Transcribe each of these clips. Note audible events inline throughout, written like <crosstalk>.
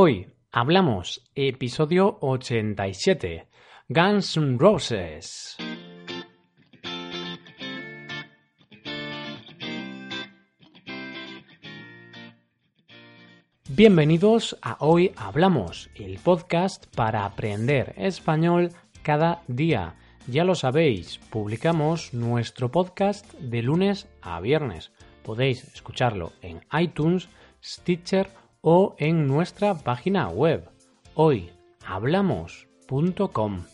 Hoy hablamos episodio 87, Guns N' Roses. Bienvenidos a Hoy Hablamos, el podcast para aprender español cada día. Ya lo sabéis, publicamos nuestro podcast de lunes a viernes. Podéis escucharlo en iTunes, Stitcher o en nuestra página web hoyhablamos.com.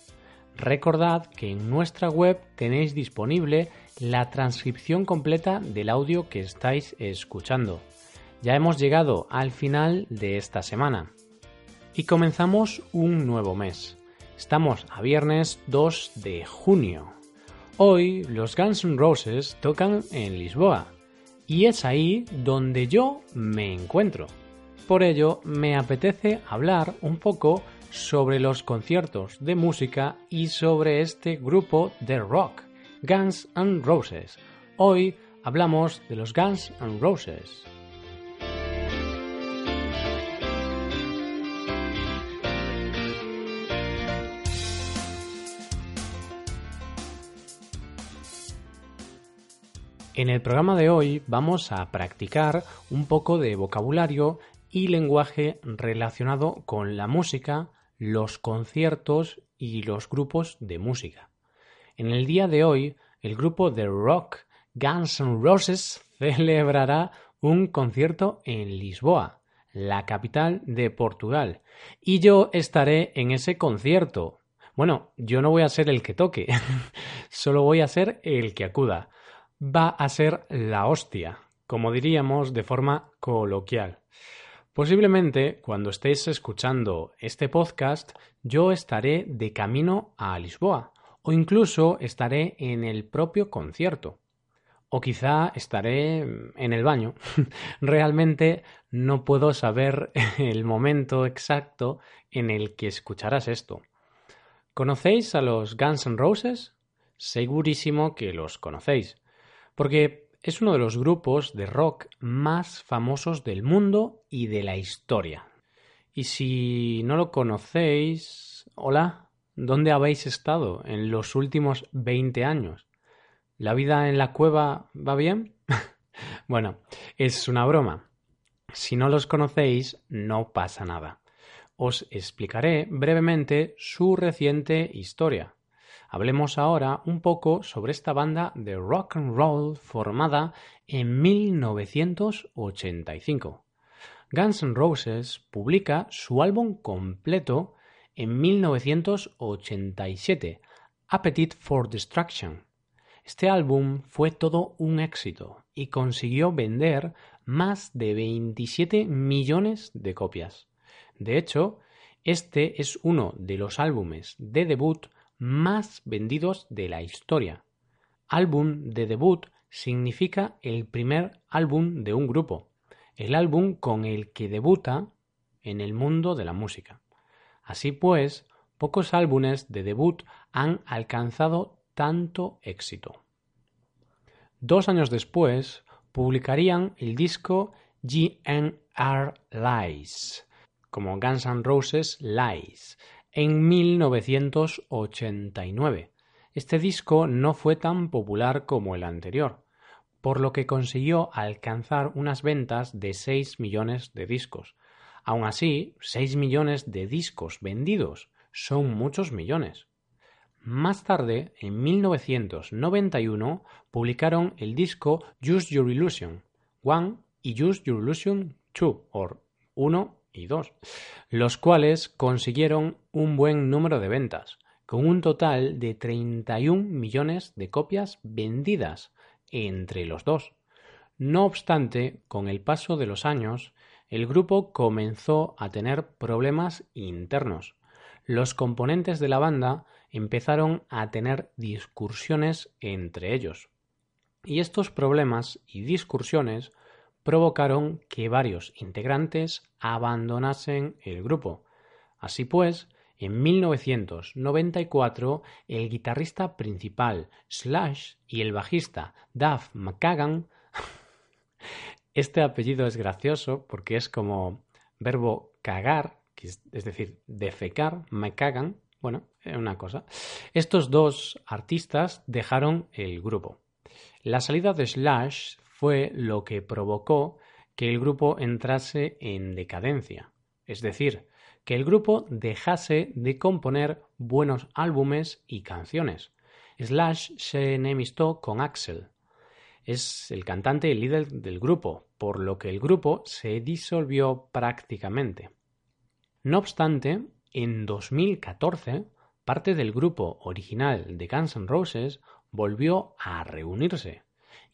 Recordad que en nuestra web tenéis disponible la transcripción completa del audio que estáis escuchando. Ya hemos llegado al final de esta semana y comenzamos un nuevo mes. Estamos a viernes 2 de junio. Hoy los Guns N' Roses tocan en Lisboa y es ahí donde yo me encuentro. Por ello, me apetece hablar un poco sobre los conciertos de música y sobre este grupo de rock, Guns N' Roses. Hoy hablamos de los Guns N' Roses. En el programa de hoy vamos a practicar un poco de vocabulario y lenguaje relacionado con la música, los conciertos y los grupos de música. En el día de hoy, el grupo de rock Guns N' Roses <laughs> celebrará un concierto en Lisboa, la capital de Portugal, y yo estaré en ese concierto. Bueno, yo no voy a ser el que toque, <laughs> solo voy a ser el que acuda. Va a ser la hostia, como diríamos de forma coloquial. Posiblemente cuando estéis escuchando este podcast yo estaré de camino a Lisboa o incluso estaré en el propio concierto o quizá estaré en el baño. <laughs> Realmente no puedo saber <laughs> el momento exacto en el que escucharás esto. ¿Conocéis a los Guns N' Roses? Segurísimo que los conocéis, porque es uno de los grupos de rock más famosos del mundo y de la historia. Y si no lo conocéis, hola, ¿dónde habéis estado en los últimos 20 años? ¿La vida en la cueva va bien? <laughs> bueno, es una broma. Si no los conocéis, no pasa nada. Os explicaré brevemente su reciente historia. Hablemos ahora un poco sobre esta banda de rock and roll formada en 1985. Guns N' Roses publica su álbum completo en 1987, Appetite for Destruction. Este álbum fue todo un éxito y consiguió vender más de 27 millones de copias. De hecho, este es uno de los álbumes de debut más vendidos de la historia. Álbum de debut significa el primer álbum de un grupo, el álbum con el que debuta en el mundo de la música. Así pues, pocos álbumes de debut han alcanzado tanto éxito. Dos años después, publicarían el disco GNR Lies, como Guns N' Roses Lies, en 1989. Este disco no fue tan popular como el anterior, por lo que consiguió alcanzar unas ventas de 6 millones de discos. Aun así, 6 millones de discos vendidos son muchos millones. Más tarde, en 1991, publicaron el disco Use Your Illusion 1 y Use Your Illusion 2, o 1 y 2, los cuales consiguieron un buen número de ventas, con un total de 31 millones de copias vendidas entre los dos. No obstante, con el paso de los años, el grupo comenzó a tener problemas internos. Los componentes de la banda empezaron a tener discursiones entre ellos. Y estos problemas y discursiones provocaron que varios integrantes abandonasen el grupo. Así pues, en 1994, el guitarrista principal Slash y el bajista Duff McKagan, <laughs> este apellido es gracioso porque es como verbo cagar, es decir, defecar, me cagan, bueno, una cosa. Estos dos artistas dejaron el grupo. La salida de Slash fue lo que provocó que el grupo entrase en decadencia, es decir, que el grupo dejase de componer buenos álbumes y canciones. Slash se enemistó con Axel. Es el cantante y líder del grupo, por lo que el grupo se disolvió prácticamente. No obstante, en 2014, parte del grupo original de Guns N' Roses volvió a reunirse,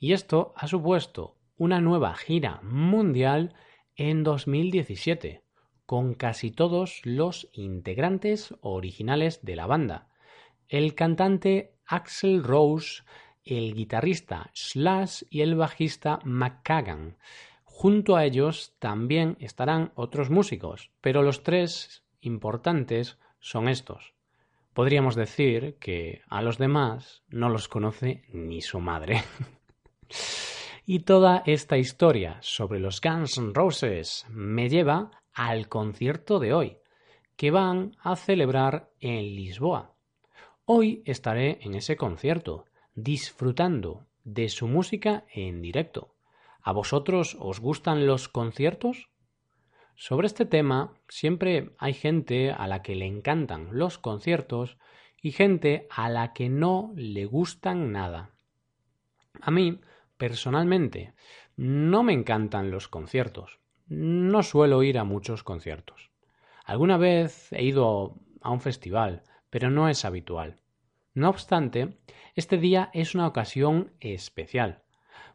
y esto ha supuesto una nueva gira mundial en 2017, con casi todos los integrantes originales de la banda. El cantante Axel Rose, el guitarrista Slash y el bajista McCagan. Junto a ellos también estarán otros músicos, pero los tres importantes son estos. Podríamos decir que a los demás no los conoce ni su madre. <laughs> y toda esta historia sobre los Guns N' Roses me lleva al concierto de hoy, que van a celebrar en Lisboa. Hoy estaré en ese concierto, disfrutando de su música en directo. ¿A vosotros os gustan los conciertos? Sobre este tema siempre hay gente a la que le encantan los conciertos y gente a la que no le gustan nada. A mí, personalmente, no me encantan los conciertos. No suelo ir a muchos conciertos. Alguna vez he ido a un festival, pero no es habitual. No obstante, este día es una ocasión especial,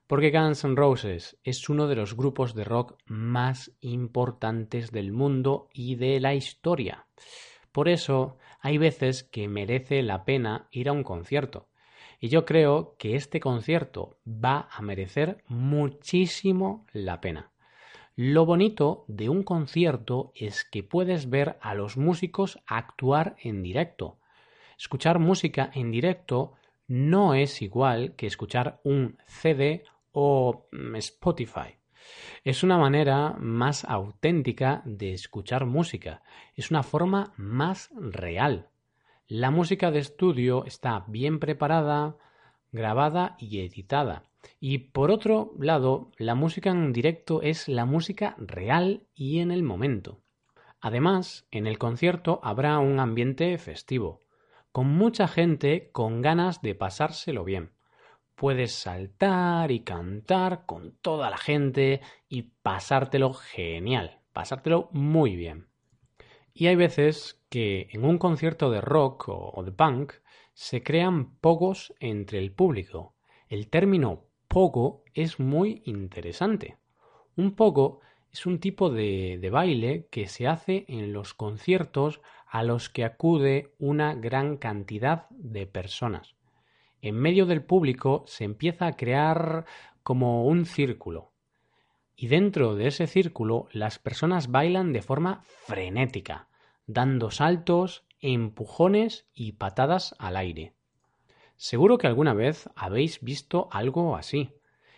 porque Guns N' Roses es uno de los grupos de rock más importantes del mundo y de la historia. Por eso hay veces que merece la pena ir a un concierto. Y yo creo que este concierto va a merecer muchísimo la pena. Lo bonito de un concierto es que puedes ver a los músicos actuar en directo. Escuchar música en directo no es igual que escuchar un CD o mm, Spotify. Es una manera más auténtica de escuchar música, es una forma más real. La música de estudio está bien preparada, grabada y editada. Y por otro lado, la música en directo es la música real y en el momento. Además, en el concierto habrá un ambiente festivo, con mucha gente con ganas de pasárselo bien. Puedes saltar y cantar con toda la gente y pasártelo genial, pasártelo muy bien. Y hay veces que en un concierto de rock o de punk se crean pogos entre el público. El término pogo es muy interesante. Un pogo es un tipo de, de, baile que se hace en los conciertos a los que acude una gran cantidad de personas. En medio del público se empieza a crear como un círculo. Y dentro de ese círculo las personas bailan de forma frenética, dando saltos, empujones y patadas al aire. Seguro que alguna vez habéis visto algo así.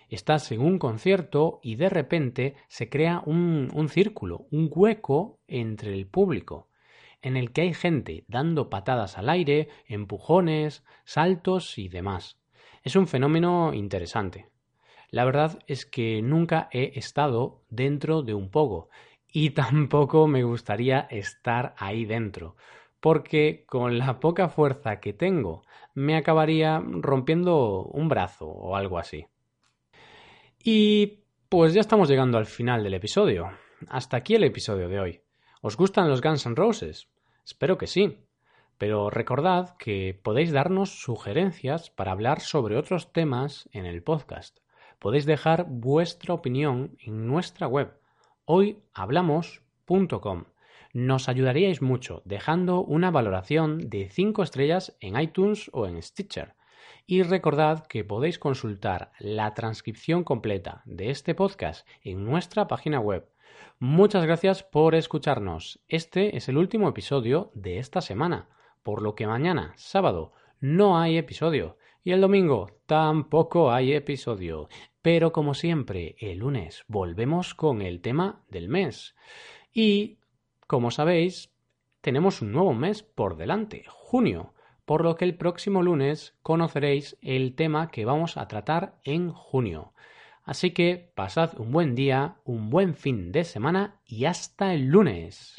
Estás en un concierto y de repente se crea un, un, círculo, un hueco entre el público, en el que hay gente dando patadas al aire, empujones, saltos y demás. Es un fenómeno interesante. La verdad es que nunca he estado dentro de un pogo y <laughs> tampoco me gustaría estar ahí dentro, porque con la poca fuerza que tengo me acabaría rompiendo un brazo o algo así. Y pues ya estamos llegando al final del episodio. Hasta aquí el episodio de hoy. ¿Os gustan los Guns N' Roses? Espero que sí. Pero recordad que podéis darnos sugerencias para hablar sobre otros temas en el podcast. Podéis dejar vuestra opinión en nuestra web hoyhablamos.com nos ayudaríais mucho dejando una valoración de 5 estrellas en iTunes o en Stitcher. Y recordad que podéis consultar la transcripción completa de este podcast en nuestra página web. Muchas gracias por escucharnos. Este es el último episodio de esta semana, por lo que mañana, sábado, no hay episodio. Y el domingo tampoco hay episodio. Pero como siempre, el lunes volvemos con el tema del mes. Y como sabéis, tenemos un nuevo mes por delante, junio, por lo que el próximo lunes conoceréis el tema que vamos a tratar en junio. Así que pasad un buen día, un buen fin de semana y hasta el lunes.